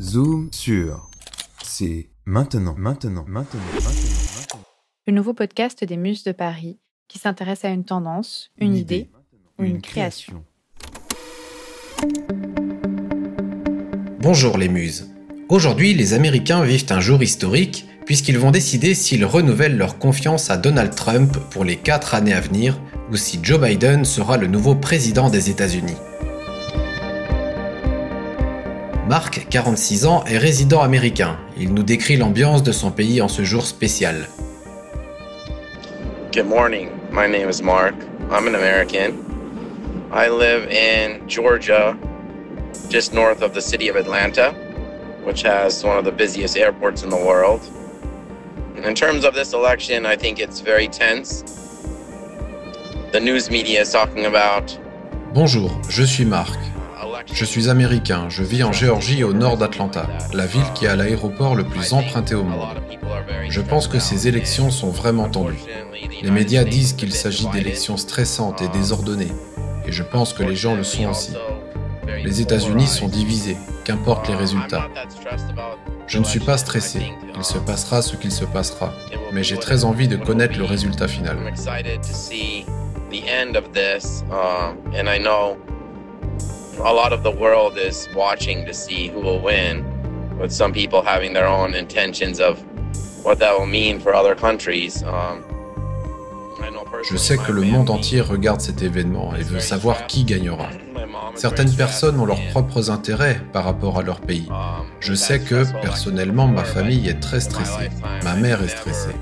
Zoom sur. C'est maintenant, maintenant, maintenant, maintenant, Le nouveau podcast des Muses de Paris qui s'intéresse à une tendance, une, idée, ou une création. Bonjour les muses. Aujourd'hui, les Américains vivent un jour historique puisqu'ils vont décider s'ils renouvellent leur confiance à Donald Trump pour les 4 années à venir ou si Joe Biden sera le nouveau président des États-Unis. Marc, 46 ans, est résident américain. Il nous décrit l'ambiance de son pays en ce jour spécial. Good morning. My name is Mark. I'm an American. I live in Georgia, just north of the city of Atlanta, which has one of the busiest airports in the world. In terms of this election, I think it's very tense. The news media is talking about Bonjour, je suis Marc. Je suis américain, je vis en Géorgie au nord d'Atlanta, la ville qui a l'aéroport le plus emprunté au monde. Je pense que ces élections sont vraiment tendues. Les médias disent qu'il s'agit d'élections stressantes et désordonnées, et je pense que les gens le sont aussi. Les États-Unis sont divisés, qu'importe les résultats. Je ne suis pas stressé, il se passera ce qu'il se passera, mais j'ai très envie de connaître le résultat final. A lot of the world is watching to see who will win, with some people having their own intentions of what that will mean for other countries. Um, Je sais que le monde entier regarde regarde cet événement et veut savoir qui gagnera. Certaines personnes ont leurs propres intérêts par rapport à leur pays. Je sais que, personnellement, ma famille est très stressée. Ma mère est stressée.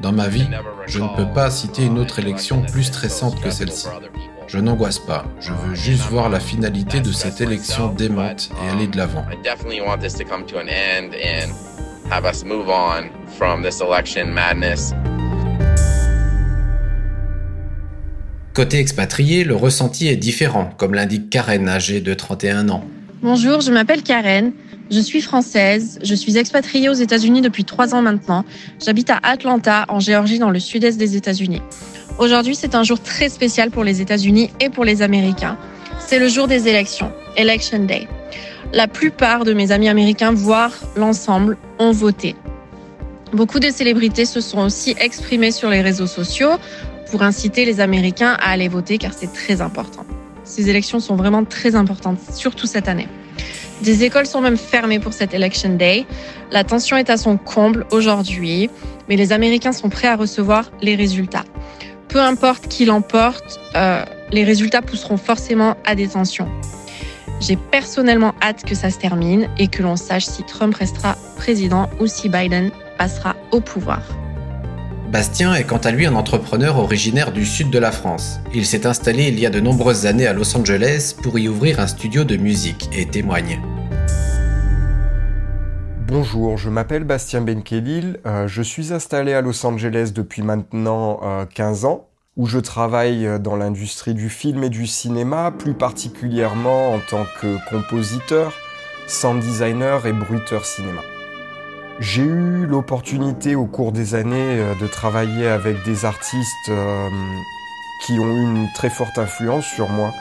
Dans ma vie, je ne peux pas citer une autre élection plus stressante que celle-ci. Je n'angoisse pas, je veux juste voir la finalité de cette élection démente et aller de l'avant. I definitely want this to come to an end and have us move on from this election madness. Côté expatrié, le ressenti est différent, comme l'indique Karen, âgée de 31 ans. Bonjour, je m'appelle Karen. Je suis française. Je suis expatriée aux États-Unis depuis trois ans maintenant. J'habite à Atlanta, en Géorgie, dans le sud-est des États-Unis. Aujourd'hui, c'est un jour très spécial pour les États-Unis et pour les Américains. C'est le jour des élections, Election Day. La plupart de mes amis américains, voire l'ensemble, ont voté. Beaucoup de célébrités se sont aussi exprimées sur les réseaux sociaux pour inciter les Américains à aller voter car c'est très important. Ces élections sont vraiment très importantes, surtout cette année. Des écoles sont même fermées pour cette Election Day. La tension est à son comble aujourd'hui, mais les Américains sont prêts à recevoir les résultats. Peu importe qui l'emporte, euh, les résultats pousseront forcément à des tensions. J'ai personnellement hâte que ça se termine et que l'on sache si Trump restera président ou si Biden passera au pouvoir. Bastien est quant à lui un entrepreneur originaire du sud de la France. Il s'est installé il y a de nombreuses années à Los Angeles pour y ouvrir un studio de musique et témoigne. Bonjour, je m'appelle Bastien Benkelil, euh, je suis installé à Los Angeles depuis maintenant euh, 15 ans, où je travaille euh, dans l'industrie du film et du cinéma, plus particulièrement en tant que compositeur, sound designer et bruiteur cinéma. J'ai eu l'opportunité au cours des années euh, de travailler avec des artistes qui ont eu une très forte influence sur moi,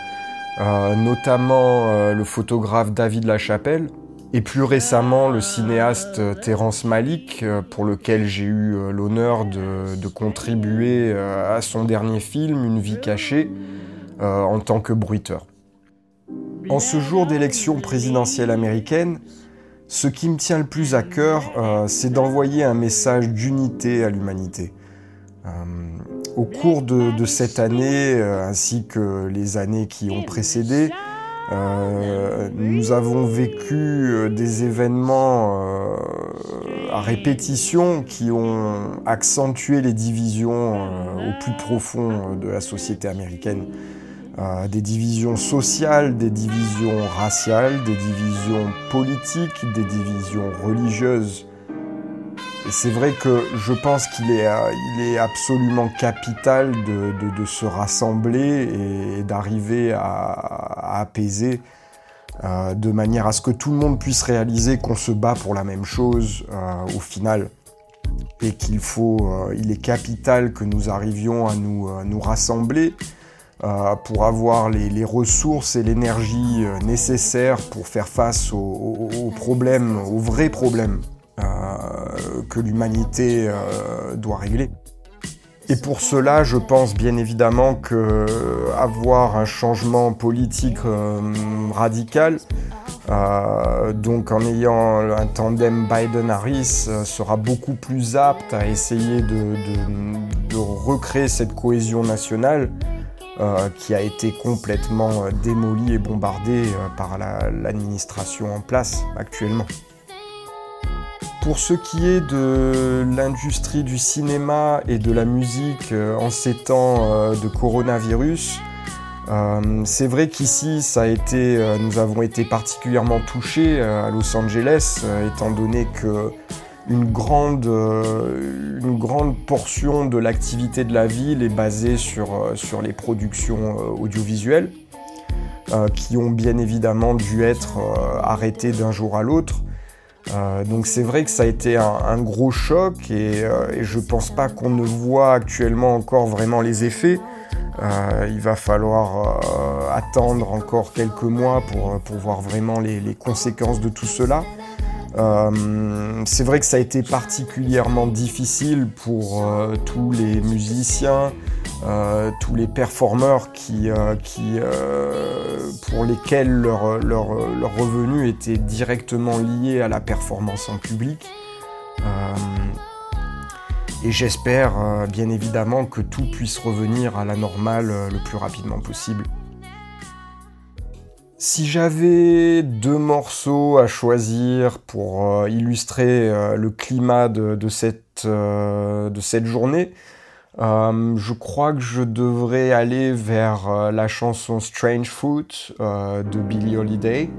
notamment le photographe David Lachapelle et plus récemment le cinéaste euh, Terrence Malick, euh, pour lequel j'ai eu euh, l'honneur de, contribuer à son dernier film, Une vie cachée, en tant que bruiteur. En ce jour d'élection présidentielle américaine, ce qui me tient le plus à cœur, c'est d'envoyer un message d'unité à l'humanité. Au cours de, cette année, ainsi que les années qui ont précédé, euh, nous avons vécu euh, des événements euh, à répétition qui ont accentué les divisions au plus profond de la société américaine. Des divisions sociales, des divisions raciales, des divisions politiques, des divisions religieuses. C'est vrai que je pense qu'il est, absolument capital de, se rassembler et, d'arriver à, apaiser euh, de manière à ce que tout le monde puisse réaliser qu'on se bat pour la même chose euh, au final. Et qu'il euh, il est capital que nous arrivions à nous, rassembler pour avoir les, ressources et l'énergie nécessaires pour faire face aux, problèmes, aux vrais problèmes que l'humanité doit régler. Et pour cela, je pense bien évidemment que avoir un changement politique radical euh, donc en ayant un tandem Biden-Harris euh, sera beaucoup plus apte à essayer de, recréer cette cohésion nationale euh, qui a été complètement démolie et bombardée par l'administration en place actuellement. Pour ce qui est de l'industrie du cinéma et de la musique en ces temps de coronavirus, euh, c'est vrai qu'ici, euh, nous avons été particulièrement touchés euh, à Los Angeles, étant donné que une grande, une grande portion de l'activité de la ville est basée sur, sur les productions audiovisuelles, qui ont bien évidemment dû être arrêtées d'un jour à l'autre. Donc c'est vrai que ça a été un, gros choc et, et je pense pas qu'on ne voit actuellement encore vraiment les effets. Euh, il va falloir euh, attendre encore quelques mois pour, pour voir vraiment les, conséquences de tout cela. Euh, c'est vrai que ça a été particulièrement difficile pour tous les musiciens, tous les performeurs qui, qui, pour lesquels leur, leur, leur, revenu était directement lié à la performance en public. Et j'espère euh, bien évidemment que tout puisse revenir à la normale euh, le plus rapidement possible. Si j'avais deux morceaux à choisir pour euh, illustrer le climat de cette, journée, je crois que je devrais aller vers la chanson Strange Fruit de Billie Holiday.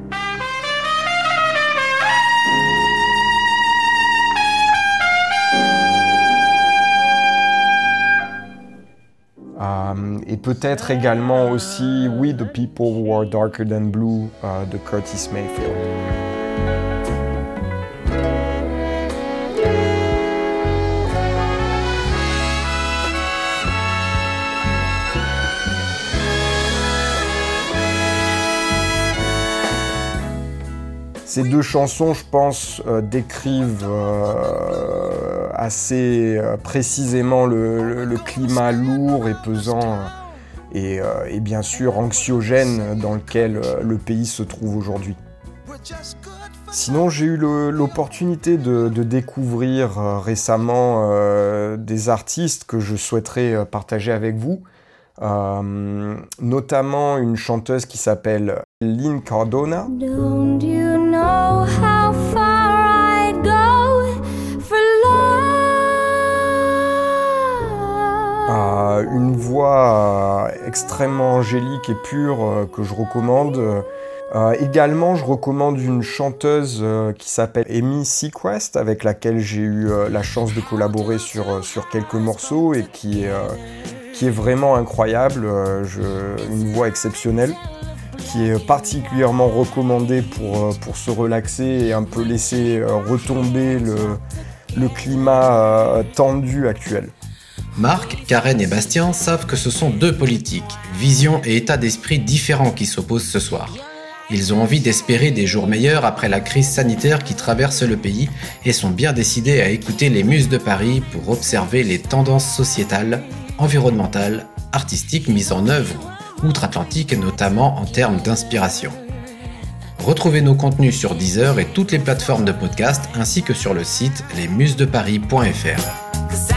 Euh, et peut-être également aussi We the People Who Are Darker Than Blue euh, de Curtis Mayfield. Ces deux chansons, je pense, euh, décrivent euh, assez euh, précisément le, climat lourd et pesant et, bien sûr anxiogène dans lequel le pays se trouve aujourd'hui. Sinon, j'ai eu l'opportunité de, découvrir récemment des artistes que je souhaiterais partager avec vous. notamment une chanteuse qui s'appelle Lynn Cardona. Une voix euh, extrêmement angélique et pure euh, que je recommande. Euh, également, je recommande une chanteuse qui s'appelle Amy Sequest, avec laquelle j'ai eu la chance de collaborer sur, sur quelques morceaux et qui est, qui est vraiment incroyable, une voix exceptionnelle qui est particulièrement recommandée pour, pour se relaxer et un peu laisser retomber le, le climat tendu actuel. Marc, Karen et Bastien savent que ce sont deux politiques, visions et états d'esprit différents qui s'opposent ce soir. Ils ont envie d'espérer des jours meilleurs après la crise sanitaire qui traverse le pays et sont bien décidés à écouter les muses de Paris pour observer les tendances sociétales, environnementales, artistiques mises en œuvre outre-Atlantique notamment en termes d'inspiration. Retrouvez nos contenus sur Deezer et toutes les plateformes de podcast ainsi que sur le site lesmusesdeparis.fr.